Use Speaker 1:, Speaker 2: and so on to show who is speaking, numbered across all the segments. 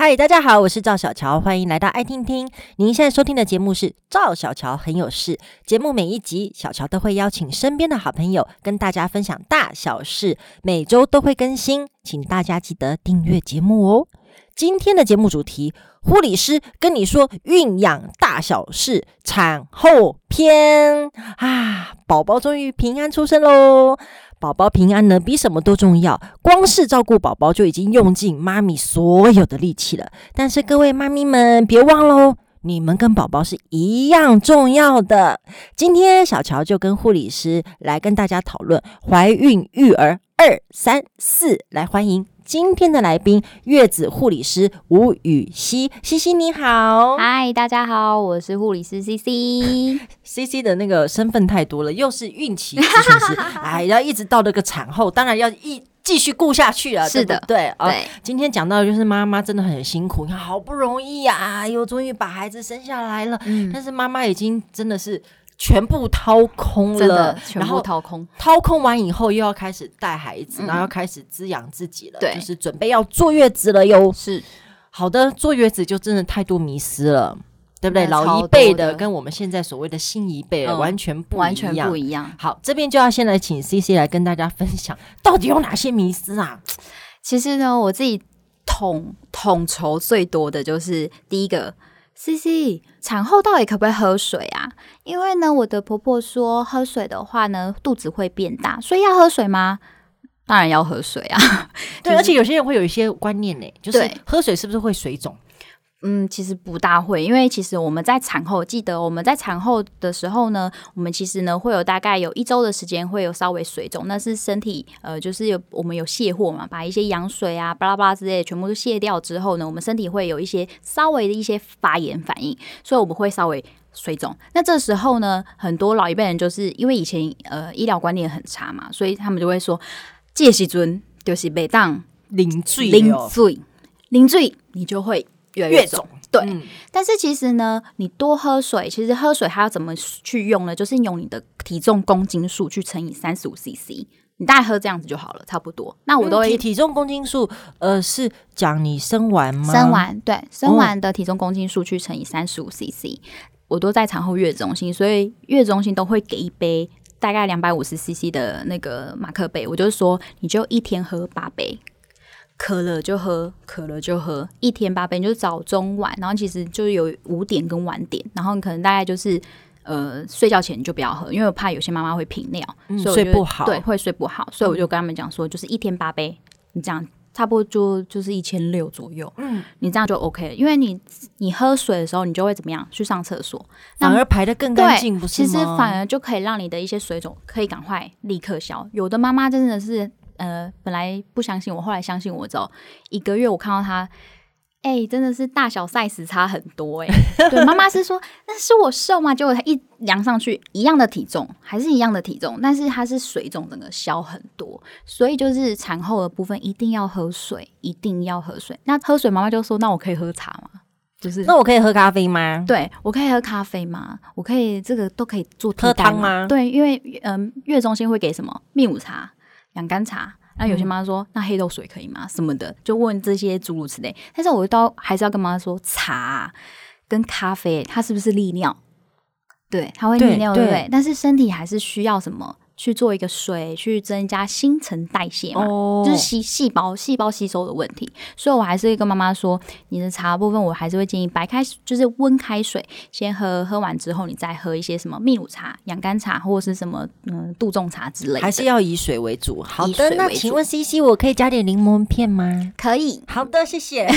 Speaker 1: 嗨，大家好，我是赵小乔，欢迎来到爱听听。您现在收听的节目是赵小乔很有事。节目每一集，小乔都会邀请身边的好朋友跟大家分享大小事，每周都会更新，请大家记得订阅节目哦。今天的节目主题，护理师跟你说孕养大小事，产后篇啊，宝宝终于平安出生喽。宝宝平安呢，比什么都重要。光是照顾宝宝就已经用尽妈咪所有的力气了。但是各位妈咪们，别忘了哦，你们跟宝宝是一样重要的。今天小乔就跟护理师来跟大家讨论怀孕育儿二三四，来欢迎。今天的来宾，月子护理师吴语希，希希你好，
Speaker 2: 嗨，大家好，我是护理师 CC。
Speaker 1: CC 的那个身份太多了，又是孕期咨询师，哎，要一直到那个产后，当然要一继续顾下去了，
Speaker 2: 是的，
Speaker 1: 对，对，哦，今天讲到的就是妈妈真的很辛苦，你看好不容易呀，啊，又终于把孩子生下来了，嗯，但是妈妈已经真的是。全部掏空了，
Speaker 2: 全部掏空，
Speaker 1: 掏空完以后又要开始带孩子，嗯、然后要开始滋养自己了，对，就是准备要坐月子了哟。是，好的，坐月子就真的太多迷失了，对不对？老一辈的跟我们现在所谓的新一辈完全不一样，完全不一样。好，这边就要先来请 CC 来跟大家分享，到底有哪些迷思啊？
Speaker 2: 其实呢，我自己统统筹最多的就是第一个。C C，产后到底可不可以喝水啊？因为呢，我的婆婆说喝水的话呢，肚子会变大，所以要喝水吗？当然要喝水啊。
Speaker 1: 对，而且有些人会有一些观念呢，就是喝水是不是会水肿？
Speaker 2: 嗯，其实不大会，因为其实我们在产后，记得我们在产后的时候呢，我们其实呢会有大概有一周的时间会有稍微水肿，那是身体呃就是有我们有卸货嘛，把一些羊水啊巴拉巴拉之类的全部都卸掉之后呢，我们身体会有一些稍微的一些发炎反应，所以我们会稍微水肿。那这时候呢，很多老一辈人就是因为以前呃医疗观念很差嘛，所以他们就会说，这时阵就是每当
Speaker 1: 淋水
Speaker 2: 淋水淋水，你就会。越越肿，对、嗯。但是其实呢，你多喝水，其实喝水还要怎么去用呢？就是用你的体重公斤数去乘以三十五 CC，你大概喝这样子就好了，差不多。那我都会、
Speaker 1: 嗯、体体重公斤数，呃，是讲你生完吗？
Speaker 2: 生完，对，生完的体重公斤数去乘以三十五 CC，我都在产后月子中心，所以月子中心都会给一杯大概两百五十 CC 的那个马克杯，我就是说，你就一天喝八杯。渴了就喝，渴了就喝，一天八杯，就是早中晚，然后其实就是有五点跟晚点，然后你可能大概就是呃睡觉前就不要喝，因为我怕有些妈妈会频尿，
Speaker 1: 嗯，
Speaker 2: 所以
Speaker 1: 睡不好，
Speaker 2: 对，会睡不好，所以我就跟他们讲说，就是一天八杯，你这样差不多就就是一千六左右，嗯，你这样就 OK 了，因为你你喝水的时候，你就会怎么样去上厕所，
Speaker 1: 反而排的更干净，不是吗？
Speaker 2: 其实反而就可以让你的一些水肿可以赶快立刻消，有的妈妈真的是。呃，本来不相信我，后来相信我之后，一个月我看到他，哎、欸，真的是大小 size 差很多哎、欸。对，妈妈是说，那是我瘦吗？结果他一量上去，一样的体重，还是一样的体重，但是他是水肿整个消很多，所以就是产后的部分一定要喝水，一定要喝水。那喝水，妈妈就说，那我可以喝茶吗？就是，
Speaker 1: 那我可以喝咖啡吗？
Speaker 2: 对，我可以喝咖啡吗？我可以这个都可以做
Speaker 1: 喝汤吗？
Speaker 2: 对，因为嗯，月中心会给什么蜜乳茶。养肝茶，那有些妈妈说、嗯，那黑豆水可以吗？什么的，就问这些诸如此类。但是我都还是要跟妈妈说，茶跟咖啡，它是不是利尿？对，它会利尿，对不对？但是身体还是需要什么？去做一个水，去增加新陈代谢嘛，oh. 就是细细胞细胞吸收的问题。所以我还是会跟妈妈说，你的茶的部分，我还是会建议白开，就是温开水先喝，喝完之后你再喝一些什么蜜乳茶、养肝茶或者是什么嗯杜仲茶之类的，
Speaker 1: 还是要以水为主。好的，那请问 CC，我可以加点柠檬片吗？
Speaker 2: 可以。
Speaker 1: 好的，谢谢。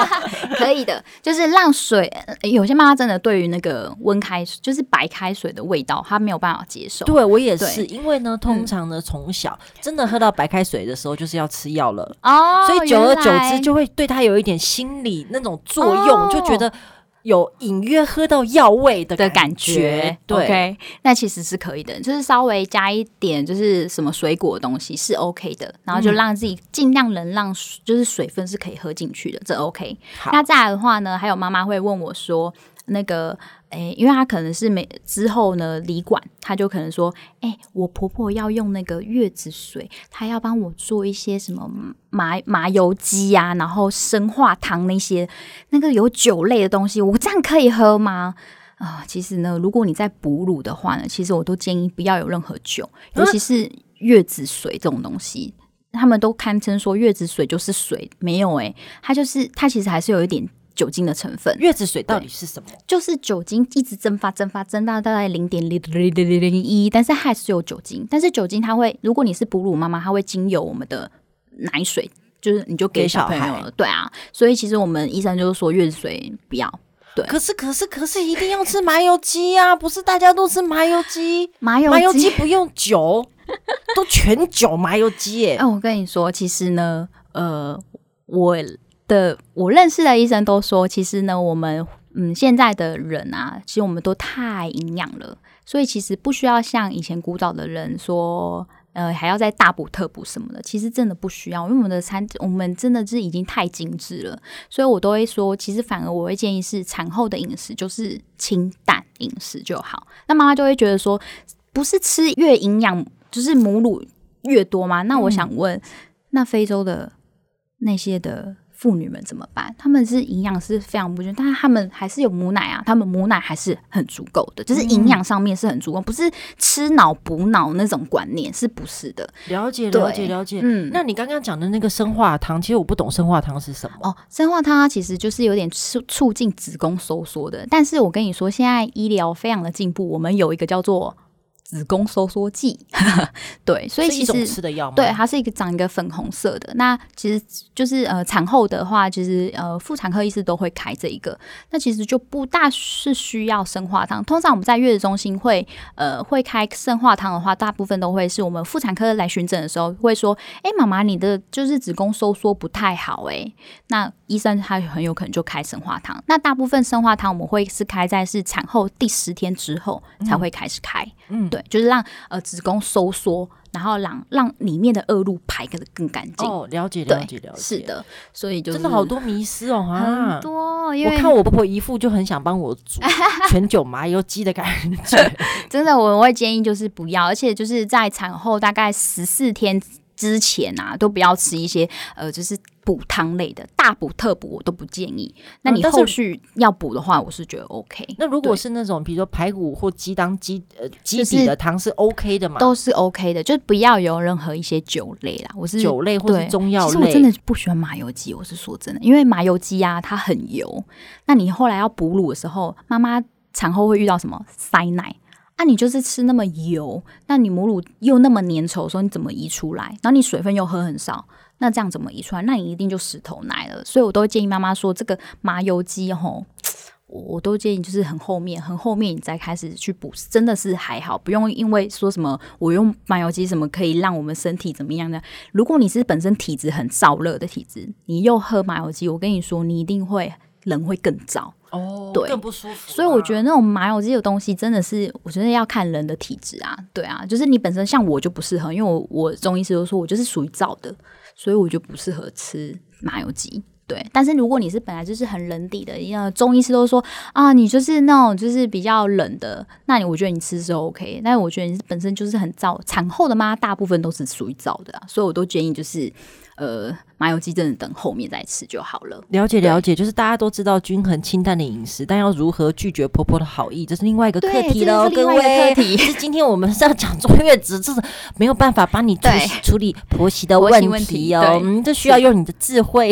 Speaker 2: 可以的，就是让水。有些妈妈真的对于那个温开水，就是白开水的味道，她没有办法接受。
Speaker 1: 对我也是，因为。因为呢，通常呢，从、嗯、小真的喝到白开水的时候，就是要吃药了哦，所以久而久之就会对他有一点心理那种作用，哦、就觉得有隐约喝到药味的感觉，的感觉。对，okay,
Speaker 2: 那其实是可以的，就是稍微加一点，就是什么水果的东西是 OK 的，然后就让自己尽量能让就是水分是可以喝进去的，这 OK。那再来的话呢，还有妈妈会问我说。那个，诶、因为他可能是没之后呢，离管他就可能说，哎、我婆婆要用那个月子水，她要帮我做一些什么麻麻油鸡啊，然后生化汤那些，那个有酒类的东西，我这样可以喝吗？啊、其实呢，如果你在哺乳的话呢，其实我都建议不要有任何酒，尤其是月子水这种东西。他们都堪称说月子水就是水，没有诶、它就是它其实还是有一点酒精的成分。
Speaker 1: 月子水到底是什么？
Speaker 2: 就是酒精一直蒸发、蒸发、蒸到大概零点零零零零一，但是还是有酒精。但是酒精它会，如果你是哺乳妈妈，它会经由我们的奶水，就是你就给小朋友了。对啊，所以其实我们医生就是说月子水不要。对，
Speaker 1: 可是可是可是一定要吃麻油鸡啊！不是大家都吃麻油鸡？
Speaker 2: 麻油
Speaker 1: 麻油鸡不用酒。都全酒麻油鸡耶！哎、
Speaker 2: 啊，我跟你说，其实呢，呃，我的我认识的医生都说，其实呢，我们嗯现在的人啊，其实我们都太营养了，所以其实不需要像以前古早的人说，呃，还要再大补特补什么的，其实真的不需要，因为我们的餐，我们真的是已经太精致了，所以我都会说，其实反而我会建议是产后的饮食就是清淡饮食就好。那妈妈就会觉得说，不是吃越营养。就是母乳越多吗？那我想问，那非洲的那些的妇女们怎么办？他们是营养是非常不均，但是他们还是有母奶啊，他们母奶还是很足够的，就是营养上面是很足够，不是吃脑补脑那种观念，是不是的？
Speaker 1: 了解，了解，了解。嗯，那你刚刚讲的那个生化汤，其实我不懂生化汤是什么
Speaker 2: 哦。生化汤它其实就是有点促促进子宫收缩的，但是我跟你说，现在医疗非常的进步，我们有一个叫做。子宫收缩剂，对，所以其实
Speaker 1: 吃的药
Speaker 2: 对，它是一个长一个粉红色的。那其实就是呃，产后的话，其实呃，妇产科医师都会开这一个。那其实就不大是需要生化汤。通常我们在月子中心会呃会开生化汤的话，大部分都会是我们妇产科来巡诊的时候会说：“哎、欸，妈妈，你的就是子宫收缩不太好。”哎，那医生他很有可能就开生化汤。那大部分生化汤我们会是开在是产后第十天之后才会开始开。嗯，对。就是让呃子宫收缩，然后让让里面的恶露排个的更干净。
Speaker 1: 哦，了解了解了解，
Speaker 2: 是的，所以就是
Speaker 1: 真的好多迷思哦，啊，
Speaker 2: 很多。因为
Speaker 1: 我看我婆婆一副就很想帮我煮 全酒麻油鸡的感觉，
Speaker 2: 真的，我会建议就是不要，而且就是在产后大概十四天。之前啊，都不要吃一些呃，就是补汤类的，大补特补我都不建议。那你后续要补的话，我是觉得 OK。
Speaker 1: 那如果是那种比如说排骨或鸡当鸡呃鸡底的汤是 OK 的吗？
Speaker 2: 都是 OK 的，就不要有任何一些酒类啦。我是
Speaker 1: 酒类或是中药类。
Speaker 2: 其实我真的不喜欢麻油鸡，我是说真的，因为麻油鸡啊它很油。那你后来要哺乳的时候，妈妈产后会遇到什么塞奶？那、你就是吃那么油，那你母乳又那么粘稠，说你怎么移出来？然后你水分又喝很少，那这样怎么移出来？那你一定就石头奶了。所以我都建议妈妈说，这个麻油鸡吼，我都建议就是很后面，很后面你再开始去补，真的是还好，不用因为说什么我用麻油鸡什么可以让我们身体怎么样的。如果你是本身体质很燥热的体质，你又喝麻油鸡，我跟你说，你一定会人会更燥。
Speaker 1: 哦，
Speaker 2: 对，
Speaker 1: 更不舒服啊。
Speaker 2: 所以我觉得那种麻油鸡的东西真的是，我觉得要看人的体质啊。对啊，就是你本身像我就不适合，因为我我中医师都说我就是属于燥的，所以我就不适合吃麻油鸡。对，但是如果你是本来就是很冷底的，因中医师都说啊，你就是那种就是比较冷的，那你我觉得你吃是 OK。但是我觉得你本身就是很燥，产后的妈大部分都是属于燥的啊，所以我都建议就是。呃，麻油鸡真的等后面再吃就好了。
Speaker 1: 了解了解，就是大家都知道均衡清淡的饮食，但要如何拒绝婆婆的好意，这是另外一个课题喽。各位，课题 是今天我们是要讲坐月子，这是没有办法帮你处处理婆媳的问题哦。嗯，这需要用你的智慧。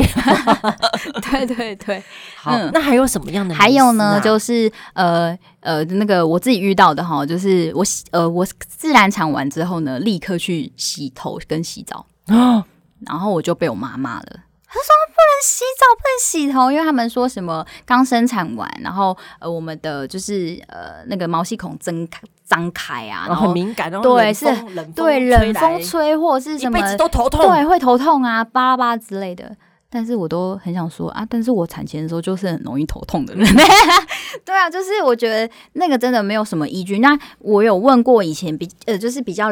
Speaker 2: 对对对，
Speaker 1: 好，嗯、那还有什么样的、啊？
Speaker 2: 还有呢，就是呃呃，那个我自己遇到的哈，就是我洗呃我自然产完之后呢，立刻去洗头跟洗澡啊。然后我就被我妈骂了，她说不能洗澡，不能洗头，因为他们说什么刚生产完，然后呃我们的就是呃那个毛细孔睁开张开啊，然后
Speaker 1: 很敏感，然后
Speaker 2: 对是，对冷风吹或是什么，一都头痛，对会头痛啊，巴拉巴拉之类的。但是我都很想说啊，但是我产前的时候就是很容易头痛的人，对啊，就是我觉得那个真的没有什么依据。那我有问过以前比呃就是比较。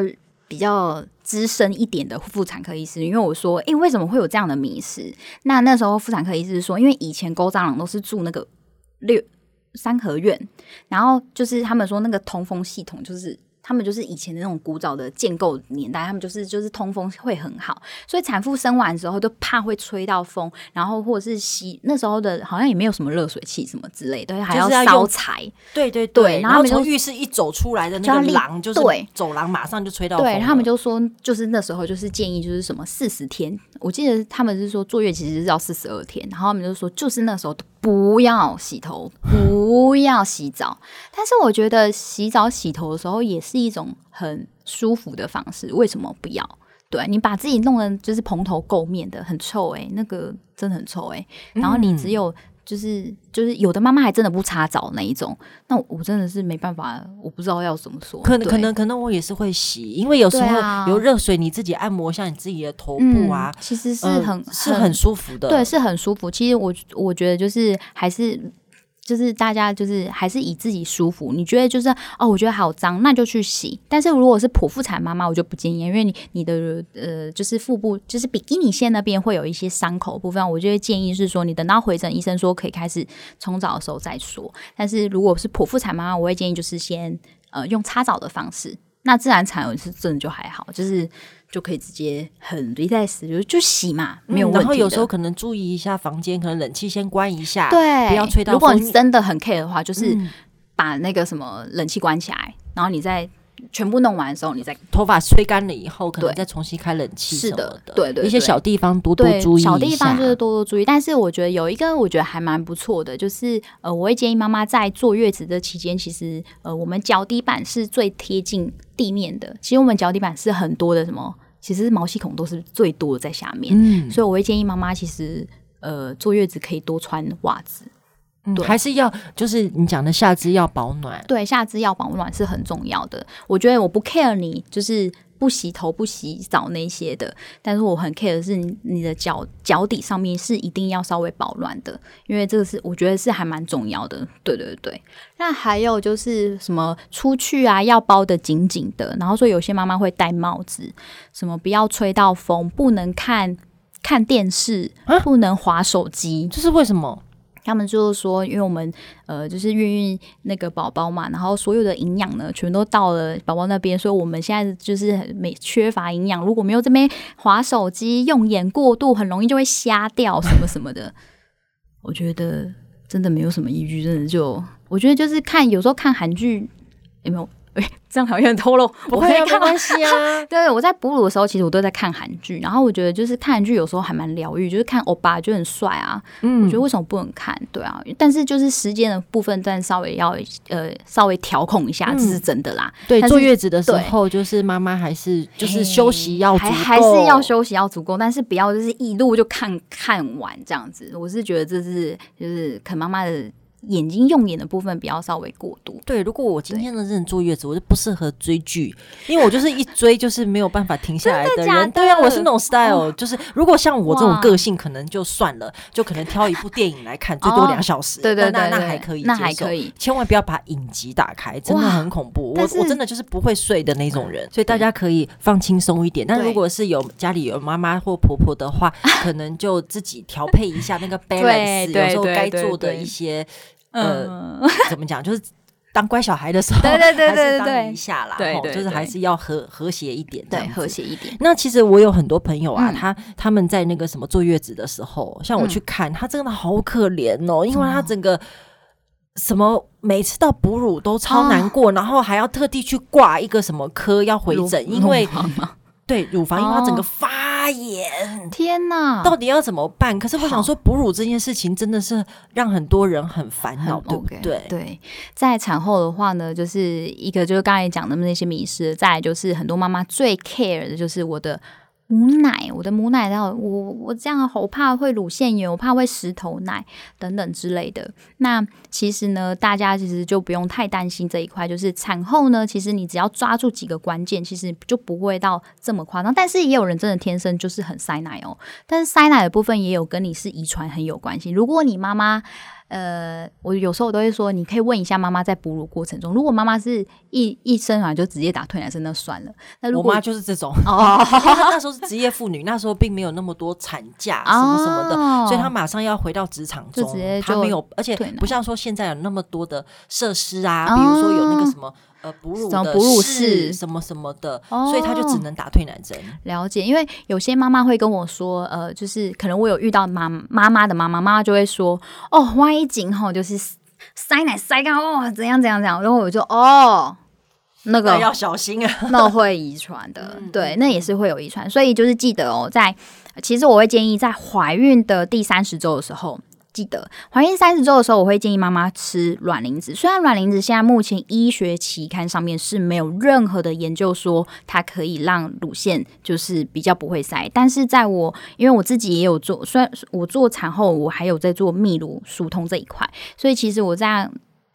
Speaker 2: 比较资深一点的妇产科医师，因为我说，诶、为什么会有这样的迷思？那那时候妇产科医师说，因为以前勾蟑螂都是住那个六三合院，然后就是他们说那个通风系统就是。他们就是以前的那种古早的建构年代，他们就是就是通风会很好，所以产妇生完之后都怕会吹到风，然后或者是吸那时候的好像也没有什么热水器什么之类的，还要烧柴。
Speaker 1: 对对对，然后从浴室一走出来的那个廊就是走廊，马上就吹到风。
Speaker 2: 对，他们就说就是那时候就是建议就是什么四十天，我记得他们是说坐月其实是要四十二天，然后他们就说就是那时候不要洗头，不要洗澡。但是我觉得洗澡洗头的时候也是。一种很舒服的方式，为什么不要？对，你把自己弄得就是蓬头垢面的，很臭诶、欸，那个真的很臭诶、欸。然后你只有就是、嗯、就是有的妈妈还真的不擦澡那一种，那我真的是没办法，我不知道要怎么说。
Speaker 1: 可能可能可能我也是会洗，因为有时候有热水，你自己按摩一下你自己的头部啊，
Speaker 2: 嗯、其实是很、呃、
Speaker 1: 是很舒服的，
Speaker 2: 对，是很舒服。其实我我觉得就是还是。就是大家就是还是以自己舒服，你觉得就是哦，我觉得好脏，那就去洗。但是如果是剖腹产妈妈，我就不建议，因为你你的呃就是腹部就是比基尼线那边会有一些伤口部分，我就会建议是说你等到回诊医生说可以开始冲澡的时候再说。但是如果是剖腹产妈妈，我会建议就是先呃用擦澡的方式。那自然产是真的就还好，就是。就可以直接很 relax，就就洗嘛，没有问题、嗯。然后
Speaker 1: 有时候可能注意一下房间，可能冷气先关一下，
Speaker 2: 对，
Speaker 1: 不要吹到。
Speaker 2: 如果你真的很 care 的话，就是把那个什么冷气关起来，嗯、然后你再全部弄完的时候，你再
Speaker 1: 头发吹干了以后，可能再重新开冷气。
Speaker 2: 是的，对，对对，
Speaker 1: 一些小地方多多注意，
Speaker 2: 小地方就是多多注意。但是我觉得有一个我觉得还蛮不错的，就是呃，我会建议妈妈在坐月子的期间，其实呃，我们脚底板是最贴近地面的。其实我们脚底板是很多的什么。其实毛细孔都是最多的在下面，嗯，所以我会建议妈妈其实呃坐月子可以多穿袜子，
Speaker 1: 嗯，还是要就是你讲的下肢要保暖，
Speaker 2: 对，下肢要保暖是很重要的。我觉得我不 care 你就是。不洗头、不洗澡那些的，但是我很 care 的是你的脚脚底上面是一定要稍微保暖的，因为这个是我觉得是还蛮重要的。对对对，那还有就是什么出去啊要包的紧紧的，然后说有些妈妈会戴帽子，什么不要吹到风，不能看看电视，不能划手机，
Speaker 1: 这是为什么？
Speaker 2: 他们就是说，因为我们呃，就是孕育那个宝宝嘛，然后所有的营养呢，全都到了宝宝那边，所以我们现在就是没缺乏营养。如果没有这边划手机、用眼过度，很容易就会瞎掉什么什么的。我觉得真的没有什么依据，真的就我觉得就是看有时候看韩剧有没有。这样好像透露，
Speaker 1: 不会看没关系啊。
Speaker 2: 对，我在哺乳的时候，其实我都在看韩剧，然后我觉得就是看韩剧有时候还蛮疗愈，就是看欧巴就很帅啊。嗯，我觉得为什么不能看？对啊，但是就是时间的部分，但稍微要呃稍微调控一下，这是真的啦。
Speaker 1: 对，坐月子的时候，就是妈妈还是就是休息要足够，
Speaker 2: 还是要休息要足够，但是不要就是一路就看看完这样子。我是觉得这是就是可能妈妈的。眼睛用眼的部分比较稍微过度。
Speaker 1: 对，如果我今天的人坐月子，我就不适合追剧，因为我就是一追就是没有办法停下来的人。的的对啊，我是那种 style，、哦、就是如果像我这种个性，可能就算了，就可能挑一部电影来看，最多两小时。对对对，那那还可以，
Speaker 2: 那还可以。
Speaker 1: 千万不要把影集打开，真的很恐怖。我我真的就是不会睡的那种人，所以大家可以放轻松一点。但如果是有家里有妈妈或婆婆的话，可能就自己调配一下那个 balance，有时候该做的一些。呃，怎么讲？就是当乖小孩的时候，
Speaker 2: 对对对对
Speaker 1: 当一下啦，对，就是还是要和和谐一点，
Speaker 2: 对，和谐一点。
Speaker 1: 那其实我有很多朋友啊，他他们在那个什么坐月子的时候，像我去看，他真的好可怜哦，因为他整个什么每次到哺乳都超难过，然后还要特地去挂一个什么科要回诊，因为对乳房，因为它整个发。发炎，
Speaker 2: 天哪，
Speaker 1: 到底要怎么办？可是我想说，哺乳这件事情真的是让很多人很烦恼，对不对？
Speaker 2: 对，在产后的话呢，就是一个就是刚才讲的那些迷失，再来就是很多妈妈最 care 的就是我的。母奶，我的母奶，然后我我这样好怕会乳腺炎，我怕会石头奶等等之类的。那其实呢，大家其实就不用太担心这一块。就是产后呢，其实你只要抓住几个关键，其实就不会到这么夸张。但是也有人真的天生就是很塞奶哦。但是塞奶的部分也有跟你是遗传很有关系。如果你妈妈呃，我有时候我都会说，你可以问一下妈妈在哺乳过程中，如果妈妈是一一生完就直接打退奶针，那算了。那如果
Speaker 1: 我妈就是这种，哦，那时候是职业妇女，那时候并没有那么多产假什么什么的，哦、所以她马上要回到职场中，她没有，而且不像说现在有那么多的设施啊，比如说有那个什么。呃，哺乳的哺乳室什么什么的，哦、所以他就只能打退奶针。
Speaker 2: 了解，因为有些妈妈会跟我说，呃，就是可能我有遇到妈妈妈的妈妈，妈妈就会说，哦，万一紧吼，就是塞奶塞到哦，怎样怎样怎样，然后我就哦，那个
Speaker 1: 要小心啊，
Speaker 2: 那会遗传的，嗯、对，那也是会有遗传，所以就是记得哦，在其实我会建议在怀孕的第三十周的时候。记得怀孕三十周的时候，我会建议妈妈吃卵磷脂。虽然卵磷脂现在目前医学期刊上面是没有任何的研究说它可以让乳腺就是比较不会塞，但是在我因为我自己也有做，虽然我做产后，我还有在做泌乳疏通这一块，所以其实我在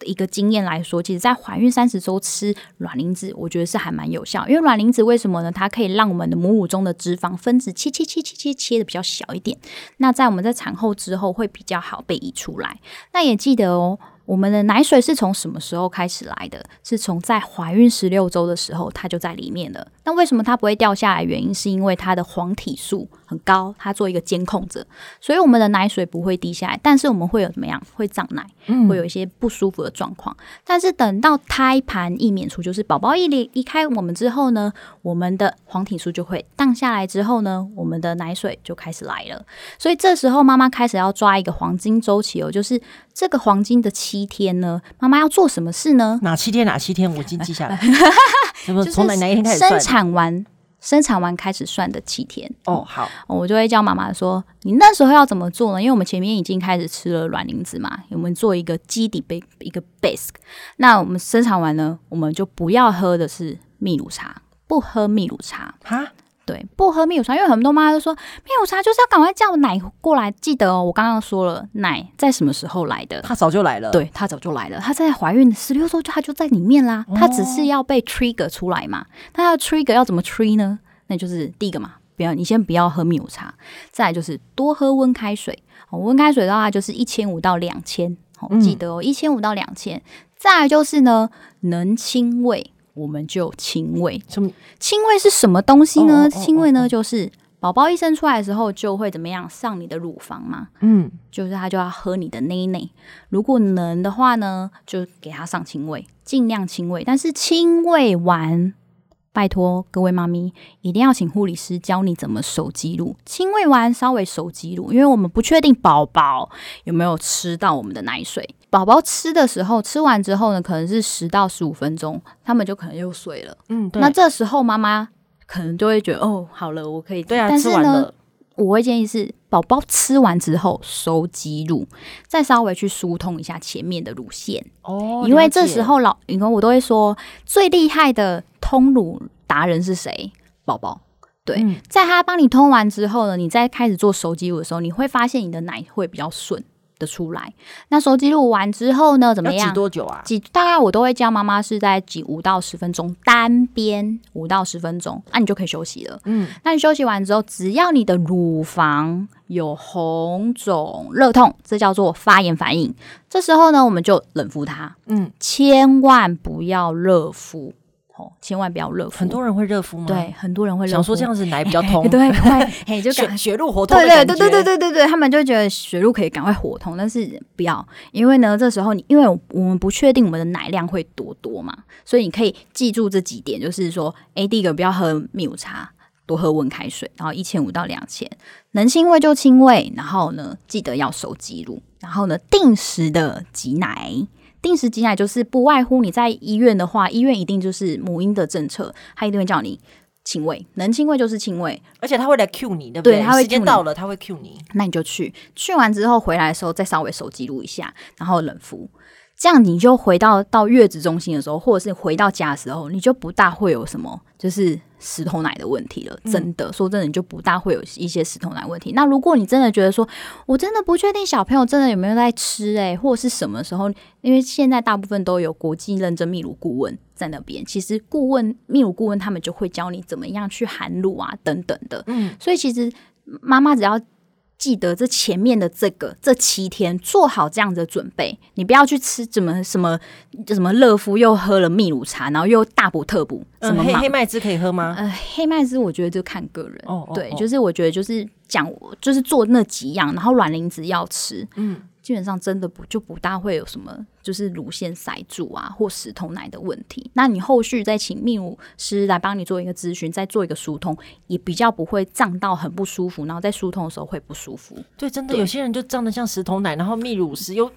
Speaker 2: 一个经验来说，其实，在怀孕三十周吃卵磷脂，我觉得是还蛮有效。因为卵磷脂为什么呢？它可以让我们的母乳中的脂肪分子切切切切切切的比较小一点。那在我们在产后之后会比较好被移出来。那也记得哦。我们的奶水是从什么时候开始来的？是从在怀孕十六周的时候，它就在里面了。那为什么它不会掉下来？原因是因为它的黄体素很高，它做一个监控者，所以我们的奶水不会滴下来。但是我们会有怎么样？会胀奶，会有一些不舒服的状况。嗯、但是等到胎盘一娩出，就是宝宝一离离开我们之后呢，我们的黄体素就会荡下来之后呢，我们的奶水就开始来了。所以这时候妈妈开始要抓一个黄金周期哦，就是这个黄金的期。七天呢？妈妈要做什么事呢？
Speaker 1: 哪七天？哪七天？我已经记下来。从哪哪一天开始
Speaker 2: 生产完？生产完开始算的七天。
Speaker 1: 哦，好，
Speaker 2: 我就会叫妈妈说：“你那时候要怎么做呢？”因为我们前面已经开始吃了卵磷脂嘛，我们做一个基底杯，一个 base。那我们生产完呢，我们就不要喝的是泌乳茶，不喝泌乳茶。哈？对，不喝蜜乳茶，因为很多妈妈都说蜜乳茶就是要赶快叫奶过来。记得哦，我刚刚说了，奶在什么时候来的？
Speaker 1: 它早就来了。
Speaker 2: 对，它早就来了。它在怀孕十六周，它就在里面啦。它只是要被 trigger 出来嘛。那要 trigger 要怎么 trigger 呢？那就是第一个嘛，不要你先不要喝蜜乳茶，再来就是多喝温开水。哦，温开水的话就是一千五到两千。哦，记得哦，一千五到两千。再来就是呢，能亲喂。我们就亲喂，什么亲喂是什么东西呢？亲喂呢，就是宝宝一生出来的时候就会怎么样上你的乳房嘛，嗯，就是他就要喝你的奶奶。如果能的话呢，就给他上亲喂，尽量亲喂。但是亲喂完，拜托各位妈咪一定要请护理师教你怎么手记录。亲喂完稍微手记录，因为我们不确定宝宝有没有吃到我们的奶水。宝宝吃的时候，吃完之后呢，可能是十到十五分钟，他们就可能又睡了。嗯，对。那这时候妈妈可能就会觉得，哦，好了，我可以。对啊，但是呢，吃完了。我会建议是，宝宝吃完之后收肌乳，再稍微去疏通一下前面的乳腺。哦，因为这时候老，因为我都会说，最厉害的通乳达人是谁？宝宝。对，嗯、在他帮你通完之后呢，你再开始做收肌乳的时候，你会发现你的奶会比较顺。的出来，那手记录完之后呢？怎么样？挤
Speaker 1: 多久啊？
Speaker 2: 挤大概我都会教妈妈是在挤五到十分钟，单边五到十分钟，那、啊、你就可以休息了。嗯，那你休息完之后，只要你的乳房有红肿、热痛，这叫做发炎反应。这时候呢，我们就冷敷它。嗯，千万不要热敷。千万不要热敷，
Speaker 1: 很多人会热敷吗？
Speaker 2: 对，很多人会热敷。
Speaker 1: 想说这样子奶比较 通，
Speaker 2: 对，快，嘿，就
Speaker 1: 血血路活通。
Speaker 2: 对对对对对对对对，他们就觉得血路可以赶快活通，但是不要，因为呢，这时候你因为我们不确定我们的奶量会多多嘛，所以你可以记住这几点，就是说，哎，第一个不要喝米乳茶，多喝温开水，然后一千五到两千，能亲喂就亲喂，然后呢，记得要手记录，然后呢，定时的挤奶。定时挤奶就是不外乎你在医院的话，医院一定就是母婴的政策，他一定会叫你亲喂，能亲喂就是亲喂，
Speaker 1: 而且他会来 cue 你，对不对？
Speaker 2: 对，他会
Speaker 1: 时间到了，他会 cue 你，
Speaker 2: 那你就去，去完之后回来的时候再稍微手记录一下，然后冷敷。这样你就回到到月子中心的时候，或者是回到家的时候，你就不大会有什么就是石头奶的问题了。真的，嗯、说真的，你就不大会有一些石头奶问题。那如果你真的觉得说，我真的不确定小朋友真的有没有在吃、欸，诶，或者是什么时候，因为现在大部分都有国际认证泌乳顾问在那边，其实顾问泌乳顾问他们就会教你怎么样去含乳啊等等的。嗯，所以其实妈妈只要。记得这前面的这个这七天做好这样的准备，你不要去吃怎么什么什么乐夫又喝了秘鲁茶，然后又大补特补。什么
Speaker 1: 黑黑麦汁可以喝吗？
Speaker 2: 呃，黑麦汁我觉得就看个人。
Speaker 1: 哦，哦
Speaker 2: 对，就是我觉得就是讲就是做那几样，然后卵磷脂要吃。嗯。基本上真的不就不大会有什么，就是乳腺塞住啊或石头奶的问题。那你后续再请泌乳师来帮你做一个咨询，再做一个疏通，也比较不会胀到很不舒服，然后在疏通的时候会不舒服。
Speaker 1: 对，真的有些人就胀得像石头奶，然后泌乳师又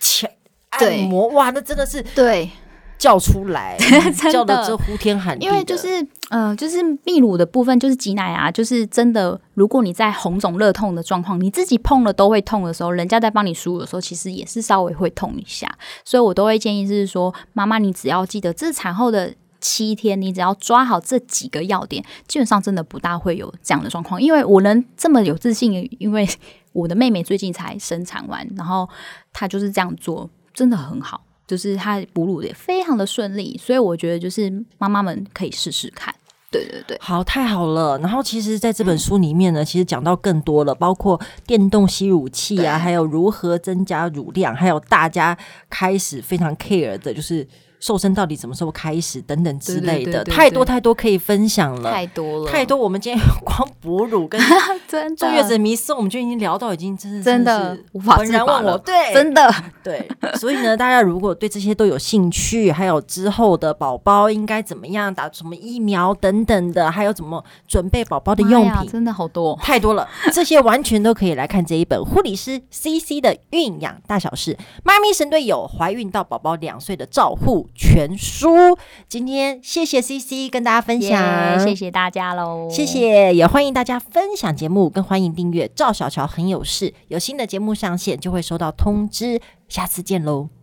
Speaker 1: 强按摩，哇，那真的是
Speaker 2: 对。
Speaker 1: 叫出来，叫的这呼天喊地，
Speaker 2: 因为就是呃，就是泌乳的部分，就是挤奶啊，就是真的。如果你在红肿热痛的状况，你自己碰了都会痛的时候，人家在帮你输乳的时候，其实也是稍微会痛一下。所以我都会建议是说，妈妈你只要记得，这产后的七天，你只要抓好这几个要点，基本上真的不大会有这样的状况。因为我能这么有自信，因为我的妹妹最近才生产完，然后她就是这样做，真的很好。就是她哺乳也非常的顺利，所以我觉得就是妈妈们可以试试看。对对对，
Speaker 1: 好，太好了。然后其实在这本书里面呢，嗯、其实讲到更多了，包括电动吸乳器啊，还有如何增加乳量，还有大家开始非常 care 的，就是。瘦身到底什么时候开始？等等之类的，太多太多可以分享了，
Speaker 2: 太多了，
Speaker 1: 太多。我们今天光哺乳跟 坐月子迷思，我们就已经聊到已经真的
Speaker 2: 真的无法自拔了。
Speaker 1: 对，
Speaker 2: 真的
Speaker 1: 对。所以呢，大家如果对这些都有兴趣，还有之后的宝宝应该怎么样打什么疫苗等等的，还有怎么准备宝宝的用品，
Speaker 2: 真的好多，
Speaker 1: 太多了。这些完全都可以来看这一本护理师 CC 的孕养大小事，妈咪神队友怀孕到宝宝两岁的照护。全书，今天谢谢 CC 跟大家分享，yeah,
Speaker 2: 谢谢大家喽，
Speaker 1: 谢谢，也欢迎大家分享节目，更欢迎订阅赵小乔很有事，有新的节目上线就会收到通知，下次见喽。